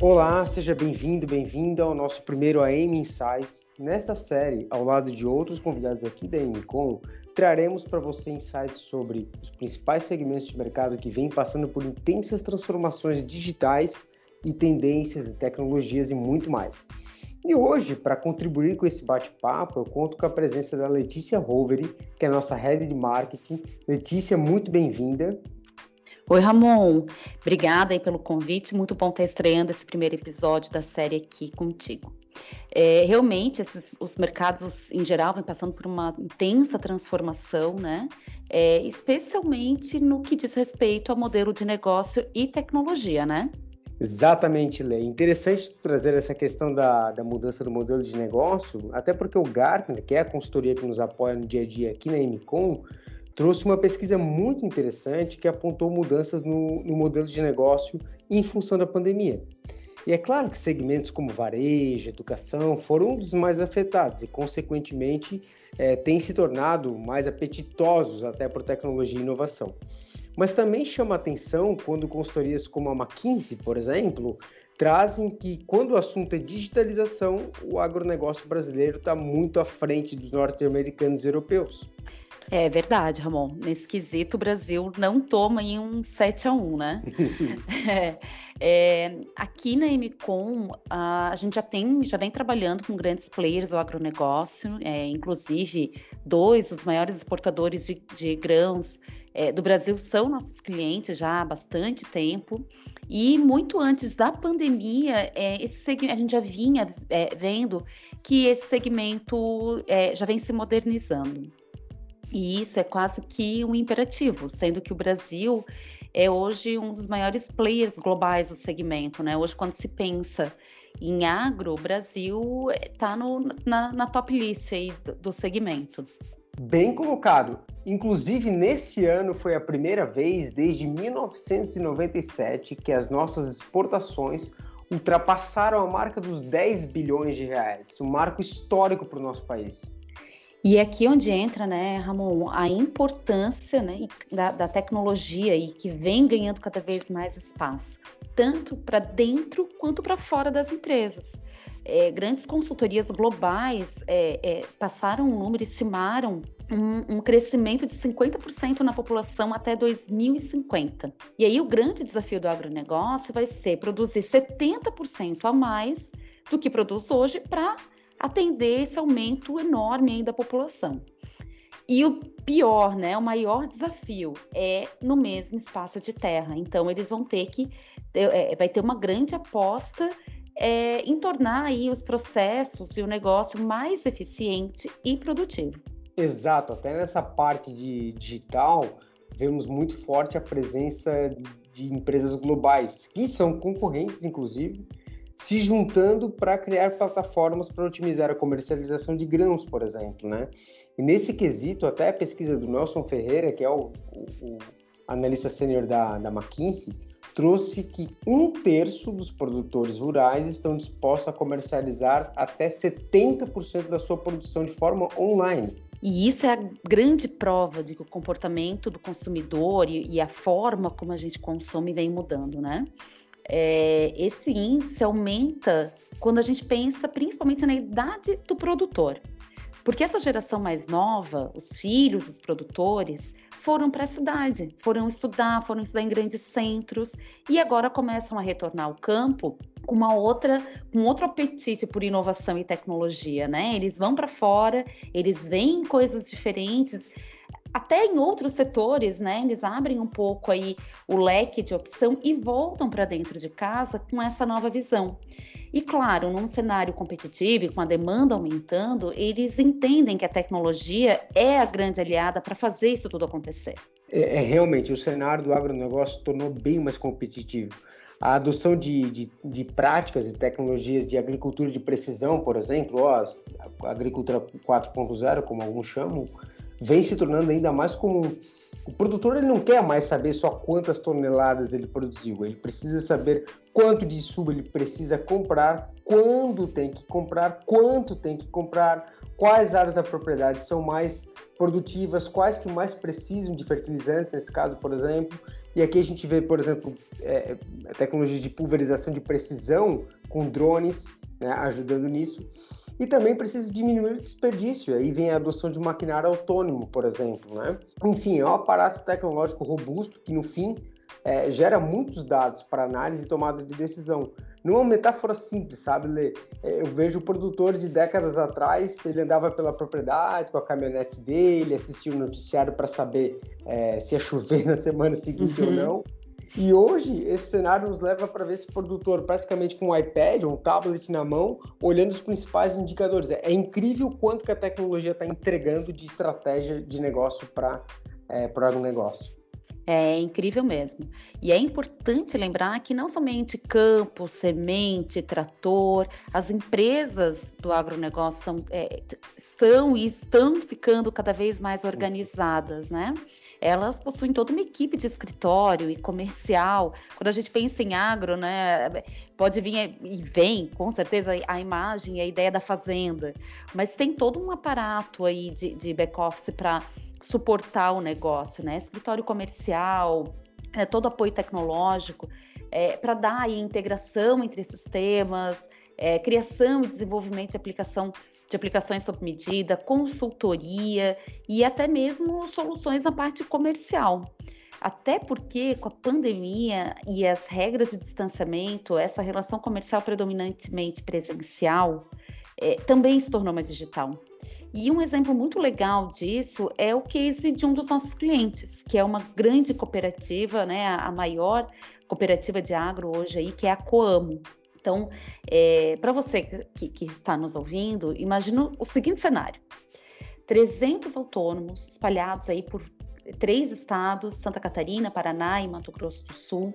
Olá, seja bem-vindo, bem-vinda ao nosso primeiro AM Insights. Nesta série, ao lado de outros convidados aqui da AMCom, traremos para você insights sobre os principais segmentos de mercado que vêm passando por intensas transformações digitais e tendências e tecnologias e muito mais. E hoje, para contribuir com esse bate-papo, eu conto com a presença da Letícia Roveri, que é a nossa head de marketing. Letícia, muito bem-vinda. Oi, Ramon. Obrigada aí pelo convite. Muito bom estar estreando esse primeiro episódio da série aqui contigo. É, realmente, esses, os mercados em geral vêm passando por uma intensa transformação, né? É, especialmente no que diz respeito ao modelo de negócio e tecnologia, né? Exatamente, Lê. Interessante trazer essa questão da, da mudança do modelo de negócio, até porque o Gartner, que é a consultoria que nos apoia no dia a dia aqui na MCOM, trouxe uma pesquisa muito interessante que apontou mudanças no, no modelo de negócio em função da pandemia. E é claro que segmentos como varejo, educação foram um dos mais afetados e, consequentemente, é, têm se tornado mais apetitosos até por tecnologia e inovação. Mas também chama atenção quando consultorias como a McKinsey, por exemplo, trazem que quando o assunto é digitalização, o agronegócio brasileiro está muito à frente dos norte-americanos e europeus. É verdade, Ramon. Nesse quesito, o Brasil não toma em um 7 a 1 né? é, é, aqui na MCOM, a, a, gente já tem, já vem trabalhando com grandes players do agronegócio, é, inclusive dois dos maiores exportadores de, de grãos é, do Brasil são nossos clientes já há bastante tempo. E muito antes da pandemia, é, esse a gente já vinha é, vendo que esse segmento já vem se modernizando. E isso é quase que um imperativo, sendo que o Brasil é hoje um dos maiores players globais do segmento, né? Hoje, quando se pensa em agro, o Brasil está na, na, top list aí do, do segmento. Bem colocado. Inclusive, nesse ano foi a primeira vez desde 1997 que as nossas exportações ultrapassaram a marca dos 10 bilhões de reais, um marco histórico para o nosso país. E é aqui onde entra, né, Ramon, a importância né, da, da tecnologia e que vem ganhando cada vez mais espaço, tanto para dentro quanto para fora das empresas. É, grandes consultorias globais é, é, passaram um número, estimaram um, um crescimento de 50% na população até 2050. E aí o grande desafio do agronegócio vai ser produzir 70% a mais do que produz hoje para atender esse aumento enorme da população. E o pior, né, o maior desafio é no mesmo espaço de terra. Então, eles vão ter que, é, vai ter uma grande aposta é, em tornar aí os processos e o negócio mais eficiente e produtivo. Exato, até nessa parte de digital, vemos muito forte a presença de empresas globais, que são concorrentes, inclusive, se juntando para criar plataformas para otimizar a comercialização de grãos, por exemplo, né? E nesse quesito, até a pesquisa do Nelson Ferreira, que é o, o, o analista sênior da, da McKinsey, trouxe que um terço dos produtores rurais estão dispostos a comercializar até 70% da sua produção de forma online. E isso é a grande prova de que o comportamento do consumidor e, e a forma como a gente consome vem mudando, né? É, esse índice aumenta quando a gente pensa principalmente na idade do produtor. Porque essa geração mais nova, os filhos dos produtores, foram para a cidade, foram estudar, foram estudar em grandes centros e agora começam a retornar ao campo com uma outra, com outro apetite por inovação e tecnologia, né? Eles vão para fora, eles veem coisas diferentes até em outros setores, né, eles abrem um pouco aí o leque de opção e voltam para dentro de casa com essa nova visão. E claro, num cenário competitivo com a demanda aumentando, eles entendem que a tecnologia é a grande aliada para fazer isso tudo acontecer. É, é, realmente, o cenário do agronegócio tornou bem mais competitivo. A adoção de, de, de práticas e tecnologias de agricultura de precisão, por exemplo, ó, a agricultura 4.0, como alguns chamam, vem se tornando ainda mais comum. O produtor ele não quer mais saber só quantas toneladas ele produziu, ele precisa saber quanto de insumo ele precisa comprar, quando tem que comprar, quanto tem que comprar, quais áreas da propriedade são mais produtivas, quais que mais precisam de fertilizantes, nesse caso, por exemplo, E aqui a gente vê, por exemplo, é, tecnologias de pulverização de precisão com drones né, ajudando nisso. E também precisa diminuir o desperdício. Aí vem a adoção de um maquinário autônomo, por exemplo. Né? Enfim, é um aparato tecnológico robusto que, no fim, é, gera muitos dados para análise e tomada de decisão. Não é uma metáfora simples, sabe, Lê? É, eu vejo o produtor de décadas atrás, ele andava pela propriedade com a caminhonete dele, assistia o noticiário para saber é, se ia chover na semana seguinte uhum. ou não. E hoje, esse cenário nos leva para ver esse produtor praticamente com um iPad ou um tablet na mão, olhando os principais indicadores. É, incrível quanto que a tecnologia está entregando de estratégia de negócio para é, o agronegócio. É incrível mesmo. E é importante lembrar que não somente campo, semente, trator, as empresas do agronegócio são, é, são e estão ficando cada vez mais organizadas, né? Elas possuem toda uma equipe de escritório e comercial. Quando a gente pensa em agro, né, pode vir e vem, com certeza, a imagem e a ideia da fazenda, mas tem todo um aparato aí de, de back-office para suportar o negócio, né? Escritório comercial, é, todo apoio tecnológico, é, para dar aí integração entre sistemas, é, criação e desenvolvimento de aplicação de aplicações sob medida, consultoria e até mesmo soluções na parte comercial. Até porque com a pandemia e as regras de distanciamento, essa relação comercial predominantemente presencial é, também se tornou mais digital. E um exemplo muito legal disso é o case de um dos nossos clientes, que é uma grande cooperativa, né, a maior cooperativa de agro hoje aí, que é a Coamo. Então, é, para você que, que, está nos ouvindo, imagina o seguinte cenário: 300 autônomos espalhados aí por três estados, Santa Catarina, Paraná e Mato Grosso do Sul.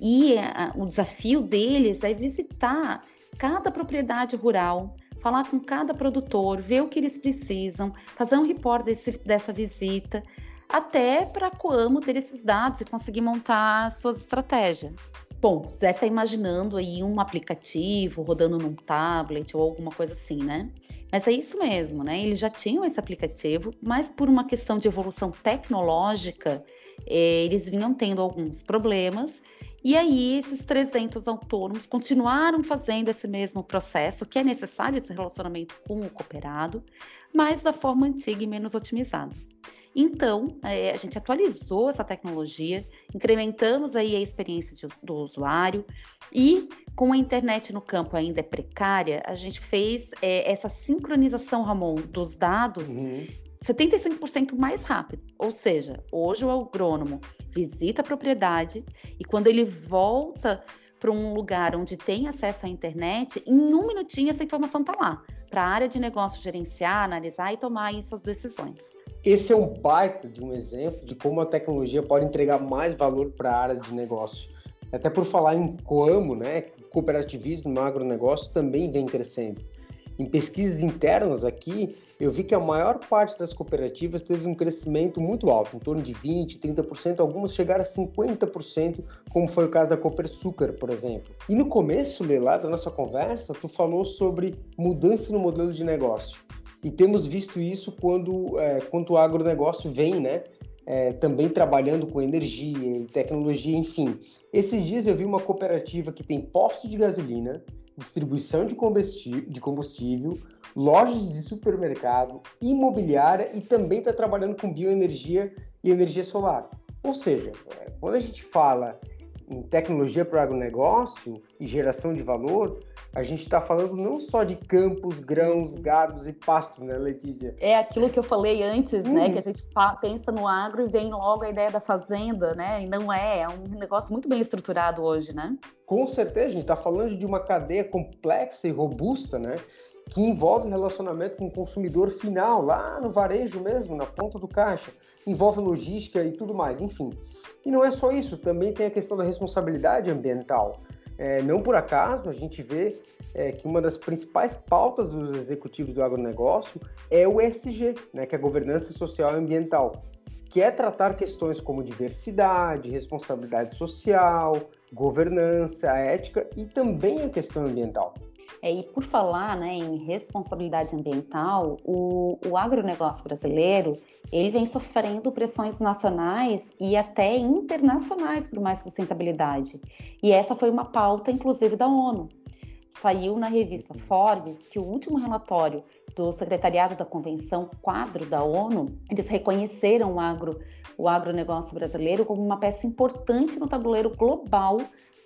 E a, o desafio deles é visitar cada propriedade rural, falar com cada produtor, ver o que eles precisam, fazer um report desse, dessa visita, até para a Coamo ter esses dados e conseguir montar suas estratégias. Bom, deve estar imaginando aí um aplicativo rodando num tablet ou alguma coisa assim, né? Mas é isso mesmo, né? Eles já tinham esse aplicativo, mas por uma questão de evolução tecnológica, eh, eles vinham tendo alguns problemas e aí, esses 300 autônomos continuaram fazendo esse mesmo processo, que é necessário esse relacionamento com o cooperado, mas da forma antiga e menos otimizada. Então, é, a gente atualizou essa tecnologia, incrementamos aí a experiência de, do usuário e, com a internet no campo ainda é precária, a gente fez é, essa sincronização, Ramon, dos dados uhum. 75% mais rápido. Ou seja, hoje o agrônomo visita a propriedade e quando ele volta para um lugar onde tem acesso à internet, em um minutinho essa informação está lá, para a área de negócio gerenciar, analisar e tomar aí suas decisões. Esse é um baita de um exemplo de como a tecnologia pode entregar mais valor para a área de negócio. Até por falar em Coamo, né, cooperativismo no agronegócio também vem crescendo. Em pesquisas internas aqui, eu vi que a maior parte das cooperativas teve um crescimento muito alto, em torno de 20%, 30%, algumas chegaram a 50%, como foi o caso da Copersucar, por exemplo. E no começo, lá da nossa conversa, tu falou sobre mudança no modelo de negócio. E temos visto isso quando, é, quando o agronegócio vem, né? É, também trabalhando com energia tecnologia, enfim. Esses dias eu vi uma cooperativa que tem postos de gasolina, distribuição de combustível, de combustível, lojas de supermercado, imobiliária e também está trabalhando com bioenergia e energia solar. Ou seja, é, quando a gente fala em tecnologia para o agronegócio e geração de valor, a gente está falando não só de campos, grãos, gados e pastos, né, Letícia? É aquilo que eu falei antes, né, hum. né? Que a gente pensa no agro e vem logo a ideia da fazenda, né? E não é, é um negócio muito bem estruturado hoje, né? Com certeza, a gente está falando de uma cadeia complexa e robusta, né? que envolve relacionamento com o consumidor final, lá no varejo mesmo, na ponta do caixa, envolve logística e tudo mais, enfim. E não é só isso, também tem a questão da responsabilidade ambiental. É, não por acaso a gente vê é, que uma das principais pautas dos executivos do agronegócio é o ESG, né, que é a governança social e ambiental, que é tratar questões como diversidade, responsabilidade social, governança, ética e também a questão ambiental. É, e por falar né, em responsabilidade ambiental, o, o agronegócio brasileiro ele vem sofrendo pressões nacionais e até internacionais por mais sustentabilidade. E essa foi uma pauta, inclusive, da ONU. Saiu na revista Forbes que o último relatório do Secretariado da Convenção Quadro da ONU, eles reconheceram o, agro, o agronegócio brasileiro como uma peça importante no tabuleiro global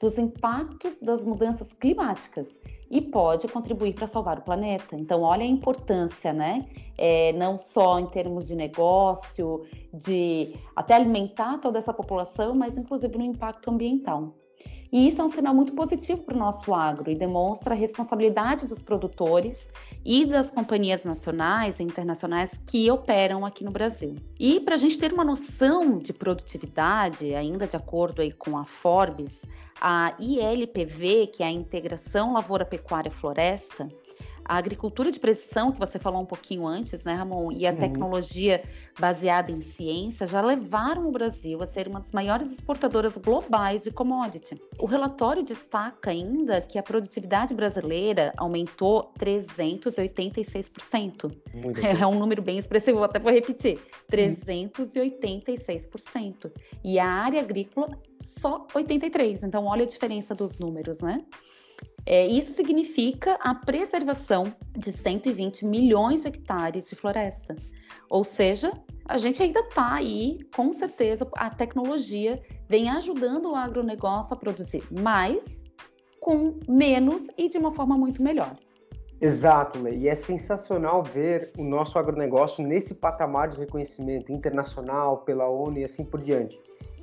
dos impactos das mudanças climáticas e pode contribuir para salvar o planeta. Então, olha a importância, né? É, não só em termos de negócio, de até alimentar toda essa população, mas inclusive no impacto ambiental. E isso é um sinal muito positivo para o nosso agro e demonstra a responsabilidade dos produtores e das companhias nacionais e internacionais que operam aqui no Brasil. E para a gente ter uma noção de produtividade, ainda de acordo aí com a Forbes, a ILPV, que é a Integração Lavoura Pecuária Floresta, a agricultura de precisão, que você falou um pouquinho antes, né, Ramon, e a uhum. tecnologia baseada em ciência já levaram o Brasil a ser uma das maiores exportadoras globais de commodity. O relatório destaca ainda que a produtividade brasileira aumentou 386%. É um número bem expressivo, até vou repetir: 386%. E a área agrícola só 83%. Então, olha a diferença dos números, né? É, isso significa a preservação de 120 milhões de hectares de floresta. Ou seja, a gente ainda está aí, com certeza, a tecnologia vem ajudando o agronegócio a produzir mais, com menos e de uma forma muito melhor. Exato, Lê. E é sensacional ver o nosso agronegócio nesse patamar de reconhecimento internacional pela ONU e assim por diante.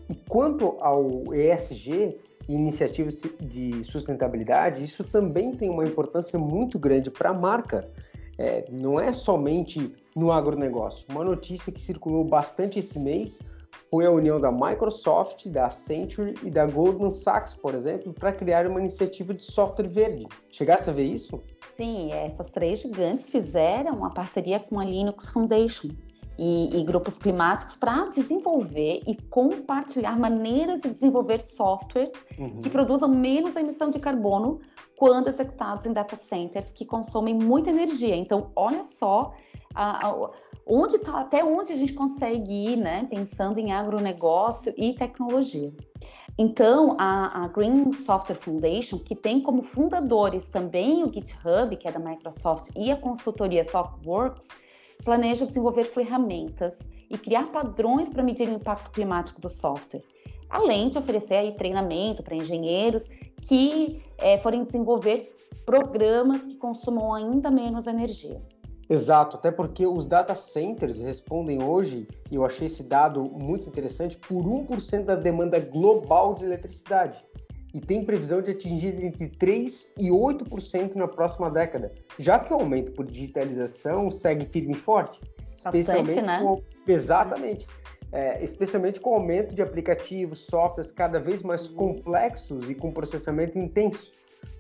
E quanto ao ESG, iniciativas de sustentabilidade, isso também tem uma importância muito grande para a marca. É, não é somente no agronegócio. Uma notícia que circulou bastante esse mês foi a união da Microsoft, da Accenture e da Goldman Sachs, por exemplo, para criar uma iniciativa de software verde. Chegasse a ver isso? Sim, essas três gigantes fizeram uma parceria com a Linux Foundation, e, e grupos climáticos para desenvolver e compartilhar maneiras de desenvolver softwares uhum. que produzam menos emissão de carbono quando executados em data centers que consomem muita energia. Então, olha só a, a, onde tá, até onde a gente consegue ir, né, pensando em agronegócio e tecnologia. Então, a, a, Green Software Foundation, que tem como fundadores também o GitHub, que é da Microsoft, e a consultoria TalkWorks, planeja desenvolver ferramentas e criar padrões para medir o impacto climático do software, além de oferecer aí treinamento para engenheiros que é, forem desenvolver programas que consumam ainda menos energia. Exato, até porque os data centers respondem hoje, e eu achei esse dado muito interessante, por 1% da demanda global de eletricidade e tem previsão de atingir entre 3% e 8% na próxima década, já que o aumento por digitalização segue firme e forte. Bastante, especialmente né? com, exatamente. É, especialmente com o aumento de aplicativos, softwares cada vez mais uhum. complexos e com processamento intenso.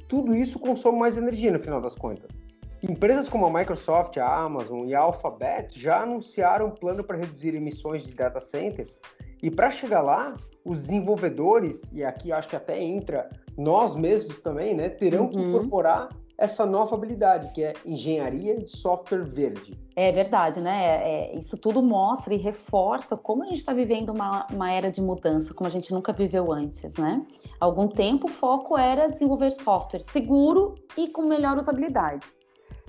Tudo isso consome mais energia no final das contas. Empresas como a Microsoft, a Amazon e a Alphabet já anunciaram um plano para reduzir emissões de data centers e para chegar lá, os desenvolvedores, e aqui acho que até entra nós mesmos também, né, terão uhum. que incorporar essa nova habilidade, que é engenharia de software verde. É verdade, né? É, é isso tudo mostra e reforça como a gente está vivendo uma, uma, era de mudança, como a gente nunca viveu antes, né? Há algum tempo o foco era desenvolver software seguro e com melhor usabilidade.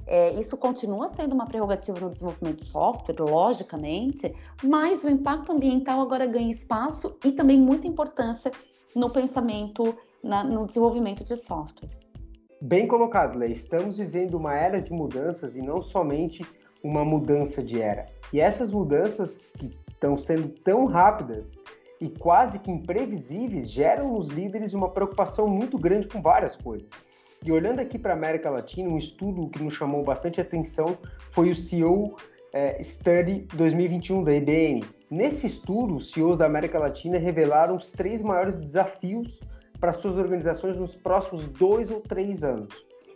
É, isso continua sendo uma prerrogativa no desenvolvimento de software, logicamente, mas o impacto ambiental agora ganha espaço e também muita importância no pensamento, na, no desenvolvimento de software. Bem colocado, Lê. Estamos vivendo uma era de mudanças e não somente uma mudança de era. E essas mudanças que estão sendo tão rápidas e quase que imprevisíveis geram nos líderes uma preocupação muito grande com várias coisas. E olhando aqui para a América Latina, um estudo que nos chamou bastante atenção foi o CEO é, Study 2021 da IBM. Nesse estudo, os CEOs da América Latina revelaram os três maiores desafios para suas organizações nos próximos dois ou três anos.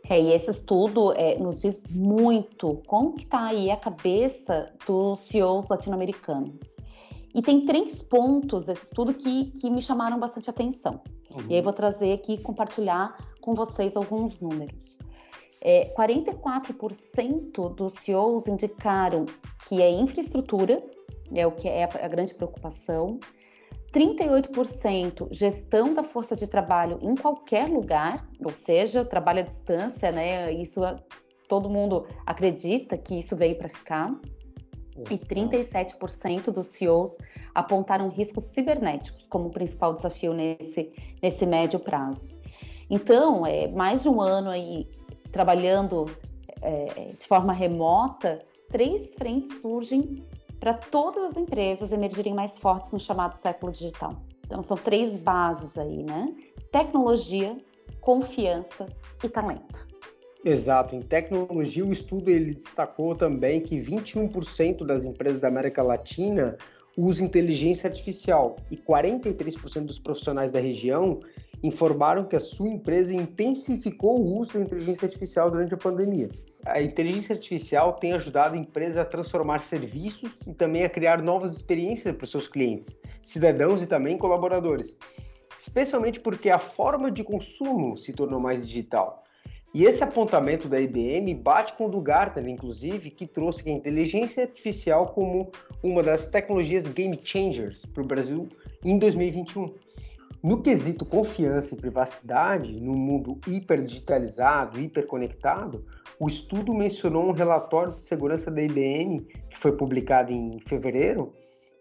É, e esse estudo é, nos diz muito como que está aí a cabeça dos CEOs latino-americanos. E tem três pontos desse estudo que, que me chamaram bastante atenção. Uhum. E aí vou trazer aqui compartilhar com vocês alguns números. é, 44% dos CEOs indicaram que é infraestrutura, é o que é a grande preocupação. 38% gestão da força de trabalho em qualquer lugar, ou seja, trabalho à distância, né? Isso todo mundo acredita que isso veio para ficar. E 37% dos CEOs apontaram riscos cibernéticos como principal desafio nesse, nesse médio prazo. Então, é, mais de um ano aí trabalhando é, de forma remota, três frentes surgem para todas as empresas emergirem mais fortes no chamado século digital. Então, são três bases aí, né? Tecnologia, confiança e talento. Exato. Em tecnologia, o estudo ele destacou também que 21% das empresas da América Latina usam inteligência artificial e 43% dos profissionais da região informaram que a sua empresa intensificou o uso da inteligência artificial durante a pandemia. A inteligência artificial tem ajudado a empresa a transformar serviços e também a criar novas experiências para os seus clientes, cidadãos e também colaboradores, especialmente porque a forma de consumo se tornou mais digital. E esse apontamento da IBM bate com o do Gartner, inclusive, que trouxe a inteligência artificial como uma das tecnologias game changers para o Brasil em 2021. No quesito confiança e privacidade, no mundo hiperdigitalizado, hiperconectado, o estudo mencionou um relatório de segurança da IBM, que foi publicado em fevereiro,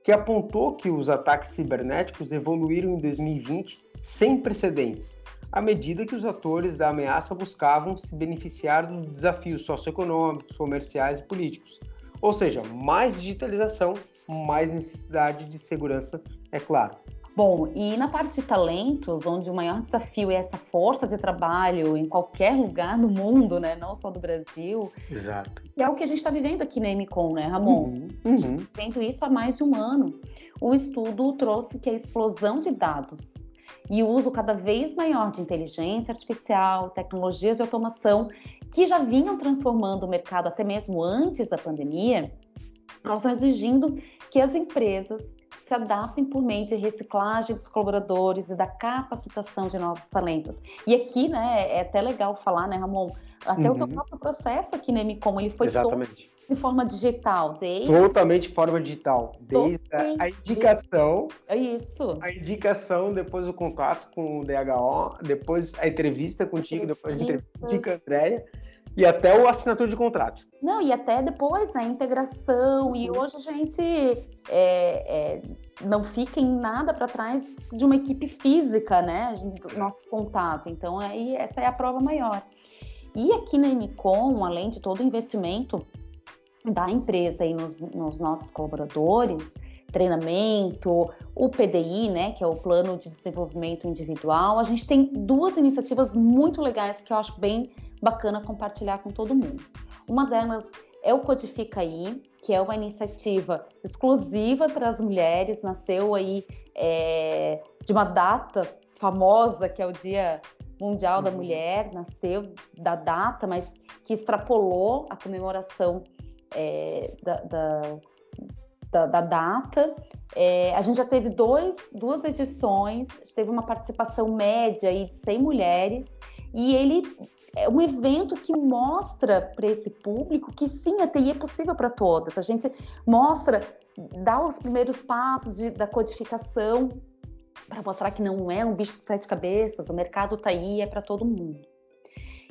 que apontou que os ataques cibernéticos evoluíram em 2020 sem precedentes à medida que os atores da ameaça buscavam se beneficiar dos desafios socioeconômicos, comerciais e políticos. Ou seja, mais digitalização, mais necessidade de segurança, é claro. Bom, e na parte de talentos, onde o maior desafio é essa força de trabalho em qualquer lugar do mundo, né? Não só do Brasil. Exato. Que é o que a gente está vivendo aqui na MCOM, né, Ramon? Uhum, uhum. Vendo isso há mais de um ano. O estudo trouxe que a explosão de dados e o uso cada vez maior de inteligência artificial, tecnologias de automação, que já vinham transformando o mercado até mesmo antes da pandemia, elas estão exigindo que as empresas se adaptem por meio de reciclagem dos colaboradores e da capacitação de novos talentos. E aqui, né, é até legal falar, né, Ramon, até uhum. o próprio processo aqui na MCOM, ele foi Exatamente. de forma digital, desde... Totalmente de forma digital, desde a, a indicação... É isso. A indicação, depois o contato com o DHO, depois a entrevista contigo, depois a entrevista com a Andréia, e até o assinatura de contrato. Não, e até depois, né, integração, e hoje a gente é, é, não fica em nada para trás de uma equipe física, né, do nosso contato, então aí essa é a prova maior. E aqui na MCOM, além de todo o investimento da empresa aí nos, nos nossos colaboradores, treinamento, o PDI, né, que é o Plano de Desenvolvimento Individual, a gente tem duas iniciativas muito legais que eu acho bem bacana compartilhar com todo mundo. Uma delas é o Codifica aí, que é uma iniciativa exclusiva para as mulheres, nasceu aí é, de uma data famosa, que é o Dia Mundial da uhum. Mulher, nasceu da data, mas que extrapolou a comemoração é, da, da, da, da, data. É, a gente já teve dois, duas edições, teve uma participação média aí de 100 mulheres, e ele é um evento que mostra para esse público que sim, a TI é possível para todas. A gente mostra, dá os primeiros passos de, da codificação para mostrar que não é um bicho de sete cabeças, o mercado está aí, é para todo mundo.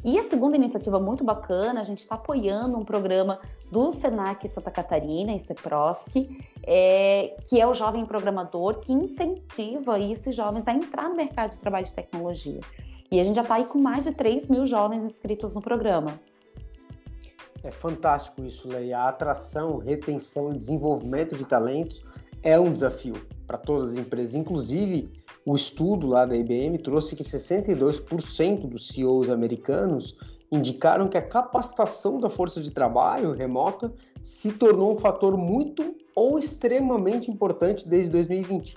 E a segunda iniciativa muito bacana, a gente está apoiando um programa do Senac Santa Catarina, esse PROSC, é, que é o Jovem Programador, que incentiva esses jovens a entrar no mercado de trabalho de tecnologia. E a gente já está aí com mais de 3 mil jovens inscritos no programa. É fantástico isso, Leia. A atração, retenção e desenvolvimento de talentos é um desafio para todas as empresas. Inclusive, o estudo lá da IBM trouxe que 62% dos CEOs americanos indicaram que a capacitação da força de trabalho remota se tornou um fator muito ou extremamente importante desde 2020.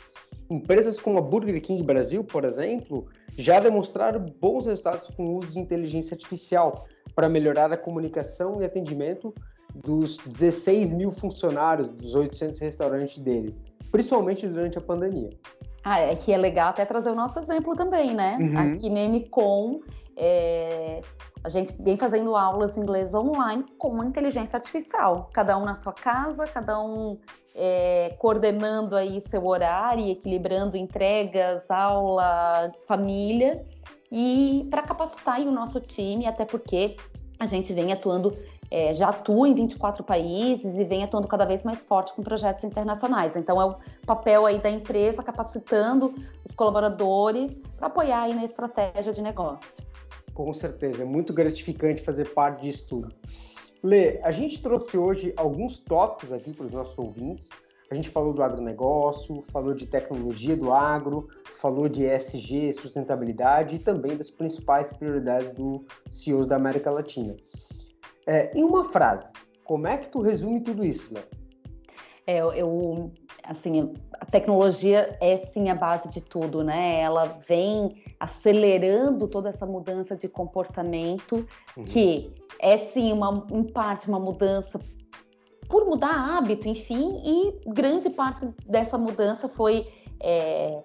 Empresas como a Burger King Brasil, por exemplo, já demonstraram bons resultados com o uso de inteligência artificial para melhorar a comunicação e atendimento dos 16 mil funcionários dos 800 restaurantes deles, principalmente durante a pandemia. Ah, é que é legal até trazer o nosso exemplo também, né? Uhum. Aqui na MCOM, é, a gente vem fazendo aulas de inglês online com inteligência artificial, cada um na sua casa, cada um é, coordenando aí seu horário, equilibrando entregas, aula, família, e para capacitar o nosso time, até porque a gente vem atuando, é, já atua em 24 países e vem atuando cada vez mais forte com projetos internacionais. Então é o papel aí da empresa capacitando os colaboradores para apoiar aí na estratégia de negócio. Com certeza, é muito gratificante fazer parte disso tudo. Lê, a gente trouxe hoje alguns tópicos aqui para os nossos ouvintes. A gente falou do agronegócio, falou de tecnologia do agro, falou de ESG, sustentabilidade e também das principais prioridades do CEOs da América Latina. É, em uma frase, como é que tu resume tudo isso, Léo? É, eu, assim, a tecnologia é sim a base de tudo, né? Ela vem acelerando toda essa mudança de comportamento, uhum. que é sim uma, em parte uma mudança por mudar hábito, enfim, e grande parte dessa mudança foi é,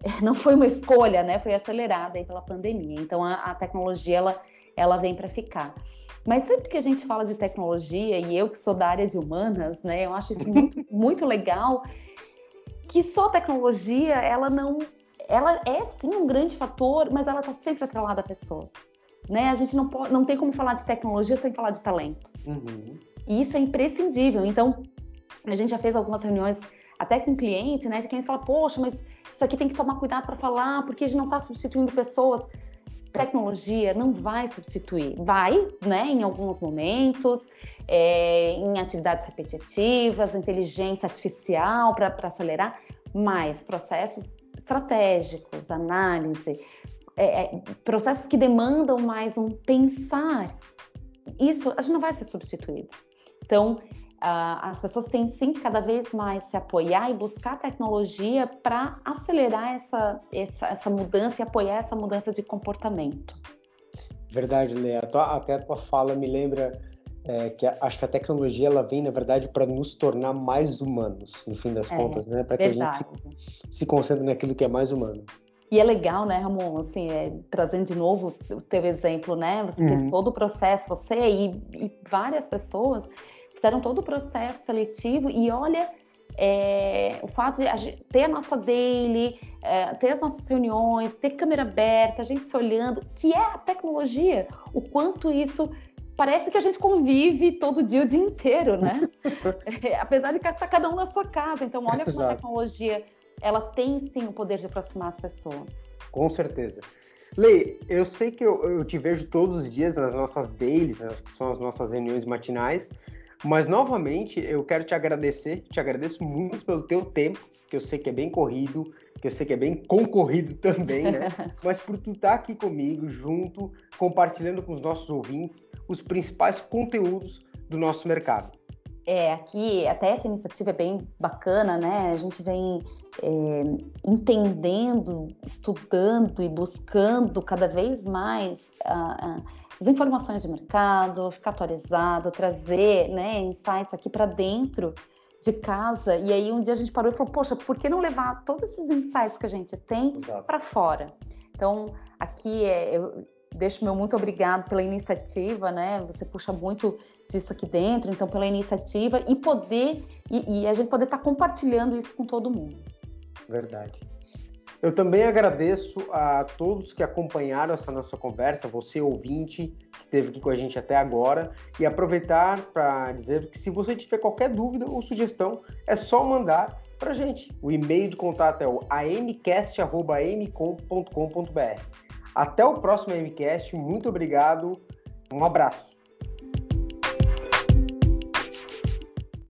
não foi uma escolha, né? Foi acelerada pela pandemia. Então a, a tecnologia ela, ela vem para ficar. Mas sempre que a gente fala de tecnologia, e eu que sou da área de humanas, né, eu acho isso muito, muito legal, que só tecnologia, ela não. Ela é sim um grande fator, mas ela está sempre atrelada a pessoas. Né? A gente não, pode, não tem como falar de tecnologia sem falar de talento. Uhum. E isso é imprescindível. Então, a gente já fez algumas reuniões até com cliente, né? De quem fala, poxa, mas isso aqui tem que tomar cuidado para falar, porque a gente não está substituindo pessoas tecnologia não vai substituir, vai, né, em alguns momentos, é, em atividades repetitivas, inteligência artificial para acelerar, mas processos estratégicos, análise, é, é, processos que demandam mais um pensar, isso a gente não vai ser substituído. Então, as pessoas têm sim que cada vez mais se apoiar e buscar tecnologia para acelerar essa, essa, essa, mudança e apoiar essa mudança de comportamento. Verdade, Lea. Até a tua fala me lembra é, que acho que a tecnologia ela vem, na verdade, para nos tornar mais humanos, no fim das é, contas, né? Para que a gente se, se concentre naquilo que é mais humano. E é legal, né, Ramon, assim, é, trazendo de novo o teu exemplo, né? Você uhum. fez todo o processo, você e, e várias pessoas fizeram todo o processo seletivo e olha é, o fato de ter a nossa daily, é, ter as nossas reuniões, ter câmera aberta, a gente se olhando, que é a tecnologia, o quanto isso parece que a gente convive todo dia, o dia inteiro, né? é, apesar de estar tá cada um na sua casa. Então, olha como a tecnologia, ela tem sim o poder de aproximar as pessoas. Com certeza. Lei, eu sei que eu, eu, te vejo todos os dias nas nossas dailies, né, que são as nossas reuniões matinais, mas novamente eu quero te agradecer, te agradeço muito pelo teu tempo, que eu sei que é bem corrido, que eu sei que é bem concorrido também, né? Mas por tu estar tá aqui comigo, junto, compartilhando com os nossos ouvintes os principais conteúdos do nosso mercado. É, aqui até essa iniciativa é bem bacana, né? A gente vem é, entendendo, estudando e buscando cada vez mais uh, uh, as informações de mercado, ficar atualizado, trazer né, insights aqui para dentro de casa. E aí um dia a gente parou e falou, poxa, por que não levar todos esses insights que a gente tem para fora? Então, aqui é, eu deixo meu muito obrigado pela iniciativa, né? Você puxa muito disso aqui dentro, então pela iniciativa e poder e, e a gente poder estar tá compartilhando isso com todo mundo. Verdade. Eu também agradeço a todos que acompanharam essa nossa conversa, você ouvinte que esteve aqui com a gente até agora, e aproveitar para dizer que se você tiver qualquer dúvida ou sugestão, é só mandar para a gente. O e-mail de contato é o amcast.amcom.com.br. Até o próximo MCast, muito obrigado, um abraço.